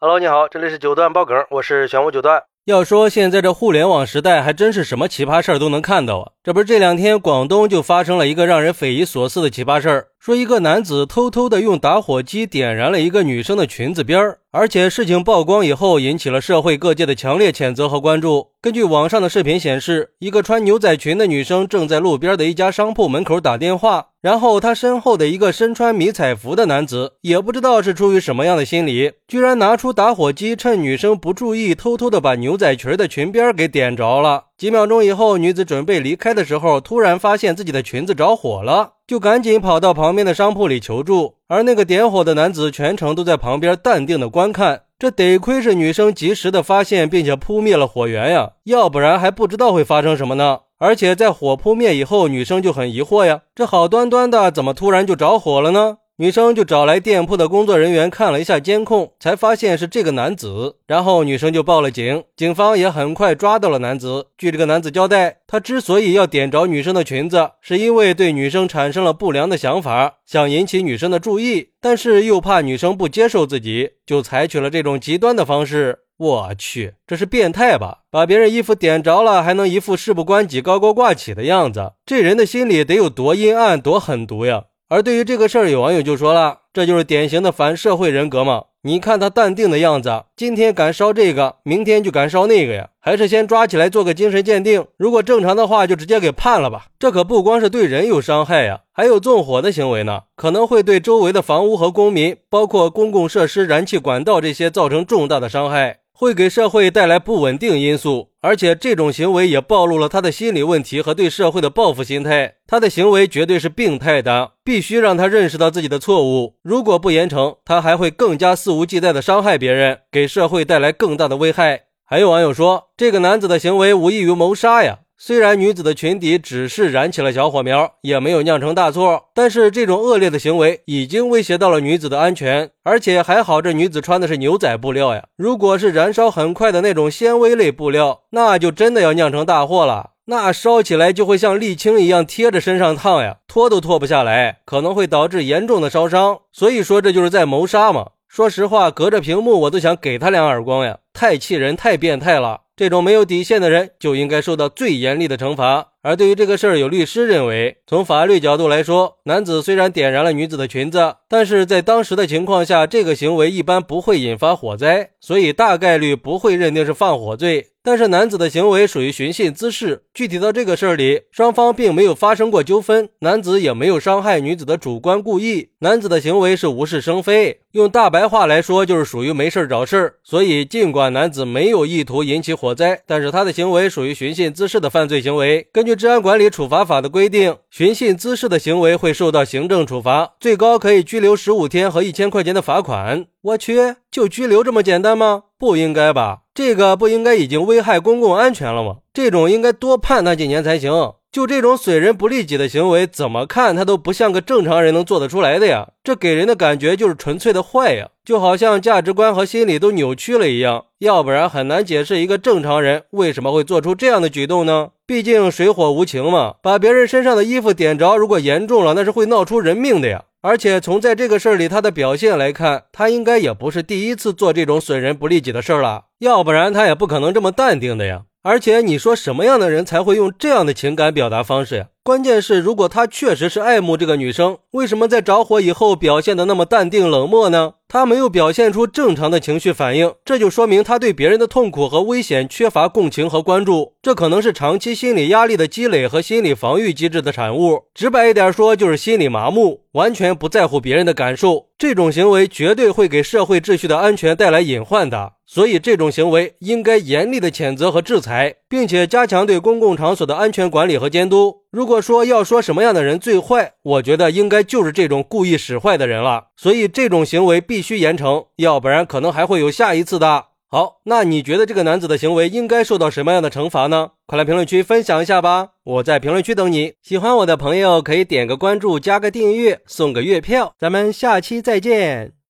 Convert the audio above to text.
Hello，你好，这里是九段爆梗，我是玄武九段。要说现在这互联网时代，还真是什么奇葩事儿都能看到啊！这不是这两天广东就发生了一个让人匪夷所思的奇葩事儿，说一个男子偷偷的用打火机点燃了一个女生的裙子边儿，而且事情曝光以后，引起了社会各界的强烈谴责和关注。根据网上的视频显示，一个穿牛仔裙的女生正在路边的一家商铺门口打电话。然后他身后的一个身穿迷彩服的男子，也不知道是出于什么样的心理，居然拿出打火机，趁女生不注意，偷偷的把牛仔裙的裙边给点着了。几秒钟以后，女子准备离开的时候，突然发现自己的裙子着火了，就赶紧跑到旁边的商铺里求助。而那个点火的男子全程都在旁边淡定的观看。这得亏是女生及时的发现并且扑灭了火源呀，要不然还不知道会发生什么呢。而且在火扑灭以后，女生就很疑惑呀，这好端端的怎么突然就着火了呢？女生就找来店铺的工作人员看了一下监控，才发现是这个男子。然后女生就报了警，警方也很快抓到了男子。据这个男子交代，他之所以要点着女生的裙子，是因为对女生产生了不良的想法，想引起女生的注意，但是又怕女生不接受自己，就采取了这种极端的方式。我去，这是变态吧？把别人衣服点着了，还能一副事不关己高高挂起的样子，这人的心里得有多阴暗、多狠毒呀！而对于这个事儿，有网友就说了，这就是典型的反社会人格嘛！你看他淡定的样子，今天敢烧这个，明天就敢烧那个呀？还是先抓起来做个精神鉴定，如果正常的话，就直接给判了吧。这可不光是对人有伤害呀，还有纵火的行为呢，可能会对周围的房屋和公民，包括公共设施、燃气管道这些造成重大的伤害。会给社会带来不稳定因素，而且这种行为也暴露了他的心理问题和对社会的报复心态。他的行为绝对是病态的，必须让他认识到自己的错误。如果不严惩，他还会更加肆无忌惮地伤害别人，给社会带来更大的危害。还有网友说，这个男子的行为无异于谋杀呀。虽然女子的裙底只是燃起了小火苗，也没有酿成大错，但是这种恶劣的行为已经威胁到了女子的安全。而且还好，这女子穿的是牛仔布料呀。如果是燃烧很快的那种纤维类布料，那就真的要酿成大祸了。那烧起来就会像沥青一样贴着身上烫呀，脱都脱不下来，可能会导致严重的烧伤。所以说，这就是在谋杀嘛。说实话，隔着屏幕我都想给他两耳光呀，太气人，太变态了。这种没有底线的人就应该受到最严厉的惩罚。而对于这个事儿，有律师认为，从法律角度来说，男子虽然点燃了女子的裙子，但是在当时的情况下，这个行为一般不会引发火灾，所以大概率不会认定是放火罪。但是男子的行为属于寻衅滋事，具体到这个事儿里，双方并没有发生过纠纷，男子也没有伤害女子的主观故意，男子的行为是无事生非，用大白话来说就是属于没事找事儿。所以尽管男子没有意图引起火灾，但是他的行为属于寻衅滋事的犯罪行为。根据治安管理处罚法的规定，寻衅滋事的行为会受到行政处罚，最高可以拘留十五天和一千块钱的罚款。我去，就拘留这么简单吗？不应该吧？这个不应该已经危害公共安全了吗？这种应该多判他几年才行。就这种损人不利己的行为，怎么看他都不像个正常人能做得出来的呀！这给人的感觉就是纯粹的坏呀，就好像价值观和心理都扭曲了一样。要不然很难解释一个正常人为什么会做出这样的举动呢？毕竟水火无情嘛，把别人身上的衣服点着，如果严重了，那是会闹出人命的呀。而且从在这个事儿里他的表现来看，他应该也不是第一次做这种损人不利己的事儿了，要不然他也不可能这么淡定的呀。而且你说什么样的人才会用这样的情感表达方式呀？关键是，如果他确实是爱慕这个女生，为什么在着火以后表现的那么淡定冷漠呢？他没有表现出正常的情绪反应，这就说明他对别人的痛苦和危险缺乏共情和关注。这可能是长期心理压力的积累和心理防御机制的产物。直白一点说，就是心理麻木，完全不在乎别人的感受。这种行为绝对会给社会秩序的安全带来隐患的。所以，这种行为应该严厉的谴责和制裁，并且加强对公共场所的安全管理和监督。如果说要说什么样的人最坏，我觉得应该就是这种故意使坏的人了。所以，这种行为必须严惩，要不然可能还会有下一次的。好，那你觉得这个男子的行为应该受到什么样的惩罚呢？快来评论区分享一下吧！我在评论区等你。喜欢我的朋友可以点个关注，加个订阅，送个月票。咱们下期再见。